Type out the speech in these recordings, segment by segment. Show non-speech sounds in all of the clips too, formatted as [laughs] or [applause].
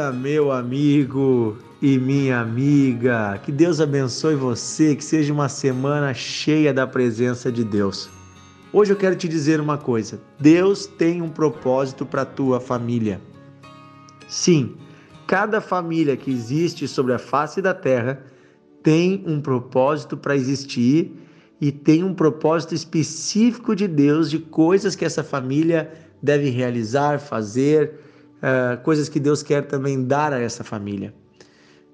dia, meu amigo e minha amiga. Que Deus abençoe você, que seja uma semana cheia da presença de Deus. Hoje eu quero te dizer uma coisa: Deus tem um propósito para a tua família. Sim, cada família que existe sobre a face da terra tem um propósito para existir e tem um propósito específico de Deus de coisas que essa família deve realizar, fazer, uh, coisas que Deus quer também dar a essa família.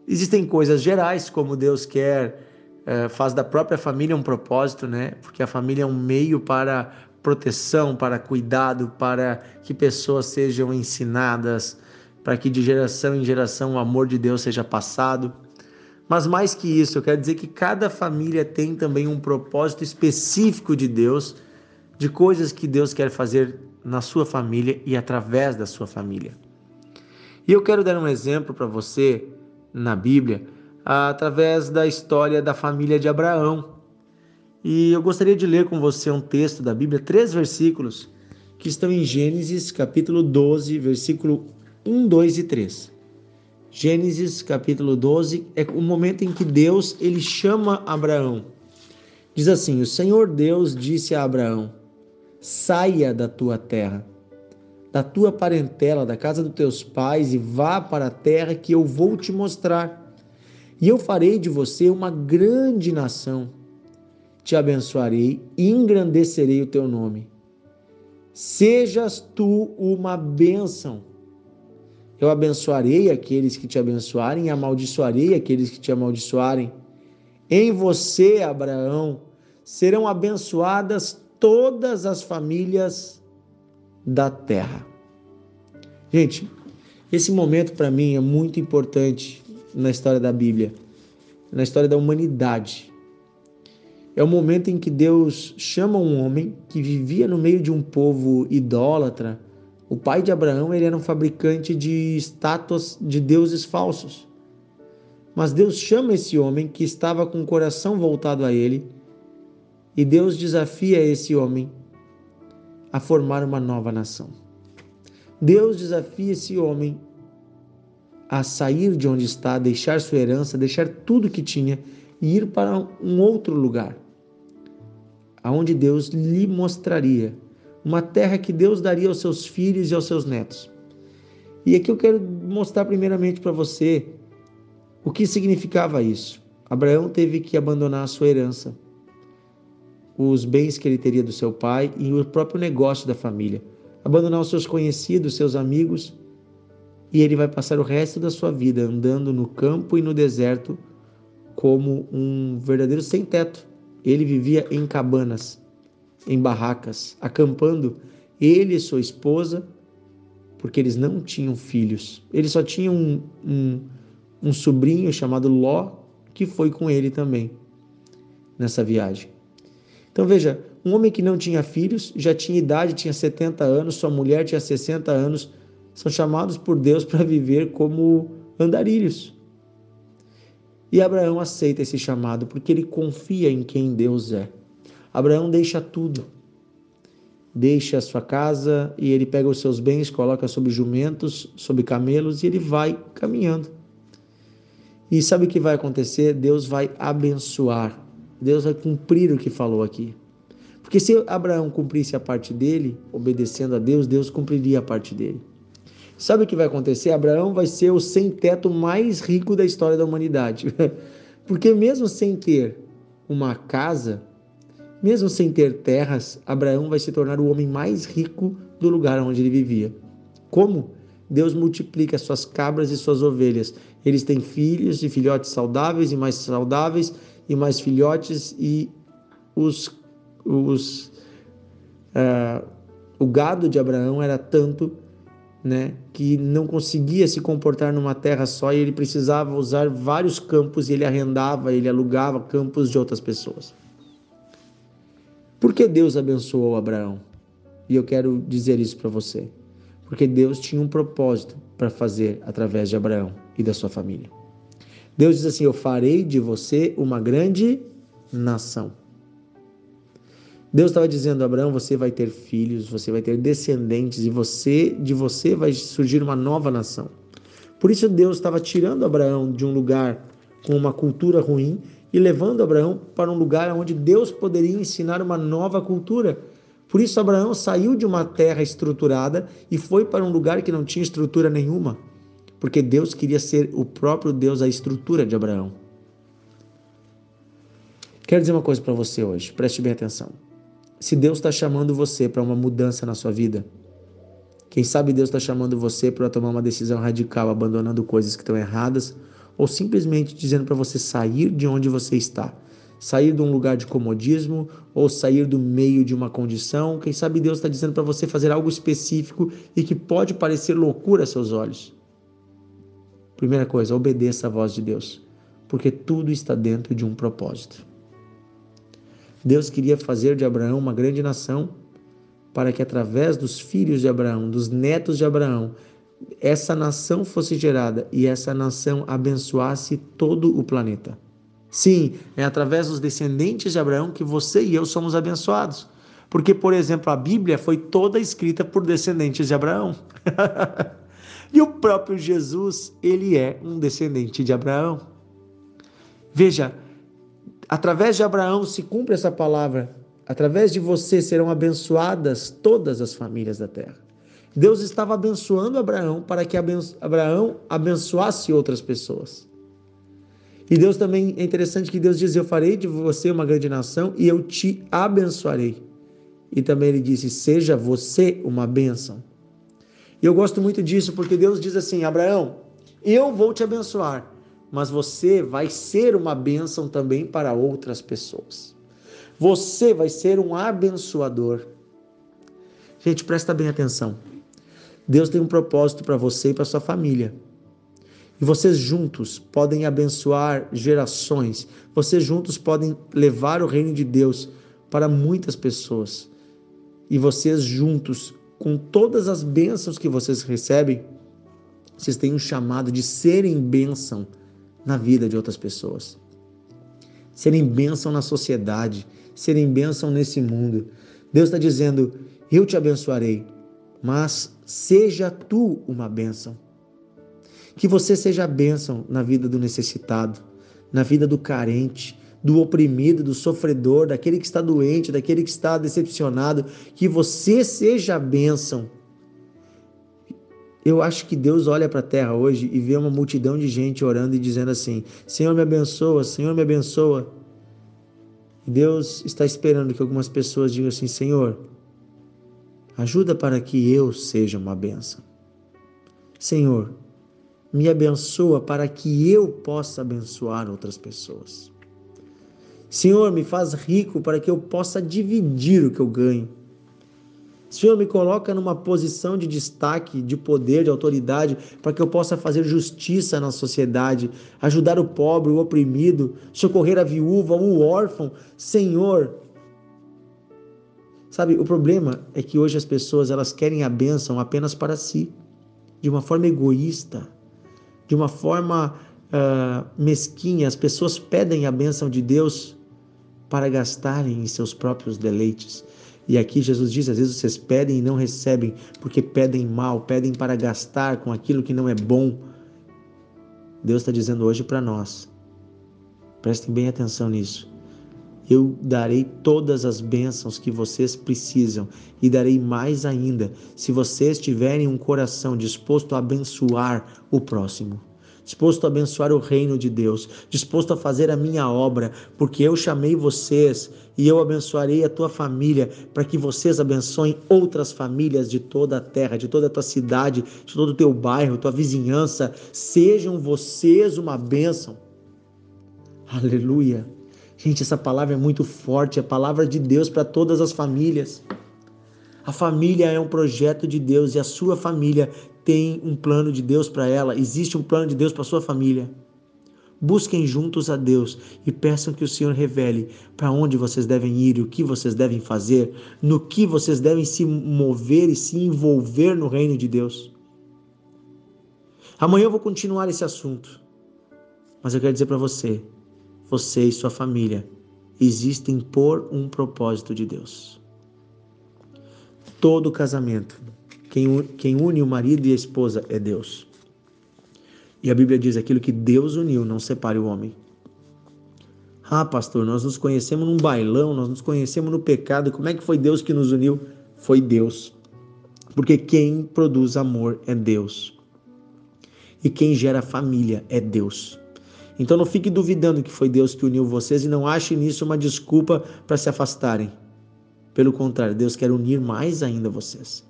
Existem coisas gerais, como Deus quer, uh, faz da própria família um propósito, né? Porque a família é um meio para proteção, para cuidado, para que pessoas sejam ensinadas, para que de geração em geração o amor de Deus seja passado. Mas mais que isso, eu quero dizer que cada família tem também um propósito específico de Deus, de coisas que Deus quer fazer na sua família e através da sua família. E eu quero dar um exemplo para você na Bíblia através da história da família de Abraão. E eu gostaria de ler com você um texto da Bíblia, três versículos que estão em Gênesis capítulo 12, versículo 1, 2 e 3. Gênesis capítulo 12 é o momento em que Deus ele chama Abraão. Diz assim: O Senhor Deus disse a Abraão: Saia da tua terra da tua parentela, da casa dos teus pais e vá para a terra que eu vou te mostrar. E eu farei de você uma grande nação. Te abençoarei e engrandecerei o teu nome. Sejas tu uma bênção. Eu abençoarei aqueles que te abençoarem e amaldiçoarei aqueles que te amaldiçoarem. Em você, Abraão, serão abençoadas todas as famílias da terra. Gente, esse momento para mim é muito importante na história da Bíblia, na história da humanidade. É o momento em que Deus chama um homem que vivia no meio de um povo idólatra. O pai de Abraão ele era um fabricante de estátuas de deuses falsos. Mas Deus chama esse homem que estava com o coração voltado a ele e Deus desafia esse homem a formar uma nova nação. Deus desafia esse homem a sair de onde está, deixar sua herança, deixar tudo que tinha e ir para um outro lugar, aonde Deus lhe mostraria uma terra que Deus daria aos seus filhos e aos seus netos. E aqui eu quero mostrar primeiramente para você o que significava isso. Abraão teve que abandonar a sua herança, os bens que ele teria do seu pai e o próprio negócio da família, abandonar os seus conhecidos, seus amigos, e ele vai passar o resto da sua vida andando no campo e no deserto como um verdadeiro sem-teto. Ele vivia em cabanas, em barracas, acampando, ele e sua esposa, porque eles não tinham filhos. Ele só tinha um, um, um sobrinho chamado Ló, que foi com ele também nessa viagem. Então veja, um homem que não tinha filhos, já tinha idade, tinha 70 anos, sua mulher tinha 60 anos, são chamados por Deus para viver como andarilhos. E Abraão aceita esse chamado porque ele confia em quem Deus é. Abraão deixa tudo. Deixa a sua casa e ele pega os seus bens, coloca sobre jumentos, sobre camelos e ele vai caminhando. E sabe o que vai acontecer? Deus vai abençoar Deus vai cumprir o que falou aqui. Porque se Abraão cumprisse a parte dele, obedecendo a Deus, Deus cumpriria a parte dele. Sabe o que vai acontecer? Abraão vai ser o sem-teto mais rico da história da humanidade. [laughs] Porque mesmo sem ter uma casa, mesmo sem ter terras, Abraão vai se tornar o homem mais rico do lugar onde ele vivia. Como? Deus multiplica suas cabras e suas ovelhas. Eles têm filhos e filhotes saudáveis e mais saudáveis, e mais filhotes, e os, os, uh, o gado de Abraão era tanto né, que não conseguia se comportar numa terra só e ele precisava usar vários campos e ele arrendava, ele alugava campos de outras pessoas. Por que Deus abençoou Abraão? E eu quero dizer isso para você. Porque Deus tinha um propósito para fazer através de Abraão e da sua família. Deus diz assim: Eu farei de você uma grande nação. Deus estava dizendo a Abraão: Você vai ter filhos, você vai ter descendentes, e você de você vai surgir uma nova nação. Por isso Deus estava tirando Abraão de um lugar com uma cultura ruim e levando Abraão para um lugar onde Deus poderia ensinar uma nova cultura. Por isso Abraão saiu de uma terra estruturada e foi para um lugar que não tinha estrutura nenhuma, porque Deus queria ser o próprio Deus a estrutura de Abraão. Quero dizer uma coisa para você hoje, preste bem atenção. Se Deus está chamando você para uma mudança na sua vida, quem sabe Deus está chamando você para tomar uma decisão radical, abandonando coisas que estão erradas, ou simplesmente dizendo para você sair de onde você está, sair de um lugar de comodismo ou sair do meio de uma condição. Quem sabe Deus está dizendo para você fazer algo específico e que pode parecer loucura a seus olhos. Primeira coisa, obedeça a voz de Deus, porque tudo está dentro de um propósito. Deus queria fazer de Abraão uma grande nação para que através dos filhos de Abraão, dos netos de Abraão, essa nação fosse gerada e essa nação abençoasse todo o planeta. Sim, é através dos descendentes de Abraão que você e eu somos abençoados. Porque, por exemplo, a Bíblia foi toda escrita por descendentes de Abraão. [laughs] e o próprio Jesus, ele é um descendente de Abraão. Veja, através de Abraão se cumpre essa palavra Através de você serão abençoadas todas as famílias da terra. Deus estava abençoando Abraão para que Abraão abençoasse outras pessoas. E Deus também é interessante que Deus diz: Eu farei de você uma grande nação e eu te abençoarei. E também ele disse: Seja você uma bênção. E eu gosto muito disso porque Deus diz assim: Abraão, eu vou te abençoar, mas você vai ser uma bênção também para outras pessoas. Você vai ser um abençoador. Gente, presta bem atenção. Deus tem um propósito para você e para sua família. E vocês juntos podem abençoar gerações. Vocês juntos podem levar o reino de Deus para muitas pessoas. E vocês juntos, com todas as bênçãos que vocês recebem, vocês têm um chamado de serem bênção na vida de outras pessoas. Serem bênção na sociedade, serem bênção nesse mundo. Deus está dizendo: Eu te abençoarei, mas seja tu uma bênção. Que você seja bênção na vida do necessitado, na vida do carente, do oprimido, do sofredor, daquele que está doente, daquele que está decepcionado. Que você seja bênção. Eu acho que Deus olha para a terra hoje e vê uma multidão de gente orando e dizendo assim: Senhor, me abençoa, Senhor, me abençoa. Deus está esperando que algumas pessoas digam assim: Senhor, ajuda para que eu seja uma benção. Senhor, me abençoa para que eu possa abençoar outras pessoas. Senhor, me faz rico para que eu possa dividir o que eu ganho. Senhor, me coloca numa posição de destaque, de poder, de autoridade, para que eu possa fazer justiça na sociedade, ajudar o pobre, o oprimido, socorrer a viúva, o órfão. Senhor, sabe, o problema é que hoje as pessoas elas querem a bênção apenas para si, de uma forma egoísta, de uma forma uh, mesquinha. As pessoas pedem a bênção de Deus para gastarem em seus próprios deleites. E aqui Jesus diz: às vezes vocês pedem e não recebem, porque pedem mal, pedem para gastar com aquilo que não é bom. Deus está dizendo hoje para nós, prestem bem atenção nisso. Eu darei todas as bênçãos que vocês precisam e darei mais ainda se vocês tiverem um coração disposto a abençoar o próximo disposto a abençoar o reino de Deus, disposto a fazer a minha obra, porque eu chamei vocês e eu abençoarei a tua família, para que vocês abençoem outras famílias de toda a terra, de toda a tua cidade, de todo o teu bairro, tua vizinhança. Sejam vocês uma bênção. Aleluia. Gente, essa palavra é muito forte, é a palavra de Deus para todas as famílias. A família é um projeto de Deus e a sua família tem um plano de Deus para ela, existe um plano de Deus para sua família. Busquem juntos a Deus e peçam que o Senhor revele para onde vocês devem ir, o que vocês devem fazer, no que vocês devem se mover e se envolver no reino de Deus. Amanhã eu vou continuar esse assunto, mas eu quero dizer para você: você e sua família existem por um propósito de Deus. Todo casamento quem, quem une o marido e a esposa é Deus. E a Bíblia diz: aquilo que Deus uniu, não separe o homem. Ah, pastor, nós nos conhecemos num bailão, nós nos conhecemos no pecado. Como é que foi Deus que nos uniu? Foi Deus. Porque quem produz amor é Deus. E quem gera família é Deus. Então não fique duvidando que foi Deus que uniu vocês e não ache nisso uma desculpa para se afastarem. Pelo contrário, Deus quer unir mais ainda vocês.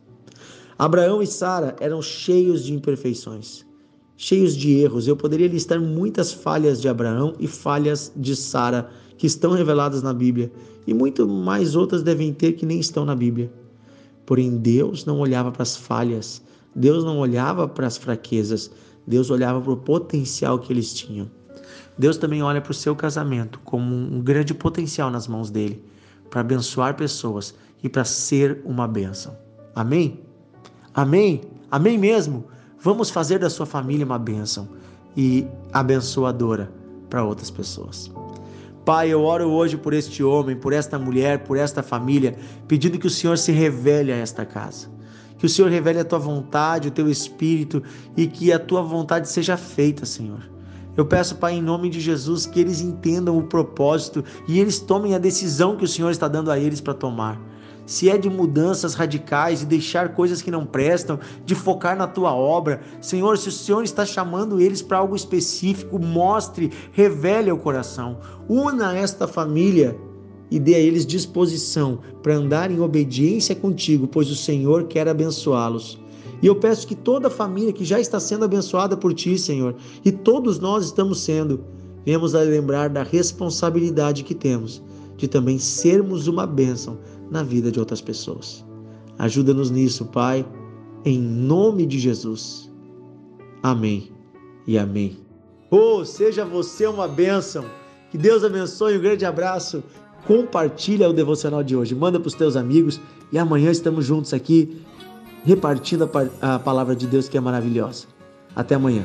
Abraão e Sara eram cheios de imperfeições, cheios de erros. Eu poderia listar muitas falhas de Abraão e falhas de Sara que estão reveladas na Bíblia, e muito mais outras devem ter que nem estão na Bíblia. Porém, Deus não olhava para as falhas, Deus não olhava para as fraquezas, Deus olhava para o potencial que eles tinham. Deus também olha para o seu casamento como um grande potencial nas mãos dele, para abençoar pessoas e para ser uma bênção. Amém? Amém? Amém mesmo? Vamos fazer da sua família uma bênção e abençoadora para outras pessoas. Pai, eu oro hoje por este homem, por esta mulher, por esta família, pedindo que o Senhor se revele a esta casa. Que o Senhor revele a tua vontade, o teu espírito e que a tua vontade seja feita, Senhor. Eu peço, Pai, em nome de Jesus, que eles entendam o propósito e eles tomem a decisão que o Senhor está dando a eles para tomar se é de mudanças radicais, de deixar coisas que não prestam, de focar na tua obra. Senhor, se o Senhor está chamando eles para algo específico, mostre, revele ao coração. Una esta família e dê a eles disposição para andar em obediência contigo, pois o Senhor quer abençoá-los. E eu peço que toda a família que já está sendo abençoada por ti, Senhor, e todos nós estamos sendo, venhamos a lembrar da responsabilidade que temos de também sermos uma bênção na vida de outras pessoas. Ajuda-nos nisso, Pai, em nome de Jesus. Amém e amém. Oh, seja você uma bênção. Que Deus abençoe. Um grande abraço. Compartilha o devocional de hoje. Manda para os teus amigos e amanhã estamos juntos aqui repartindo a palavra de Deus que é maravilhosa. Até amanhã.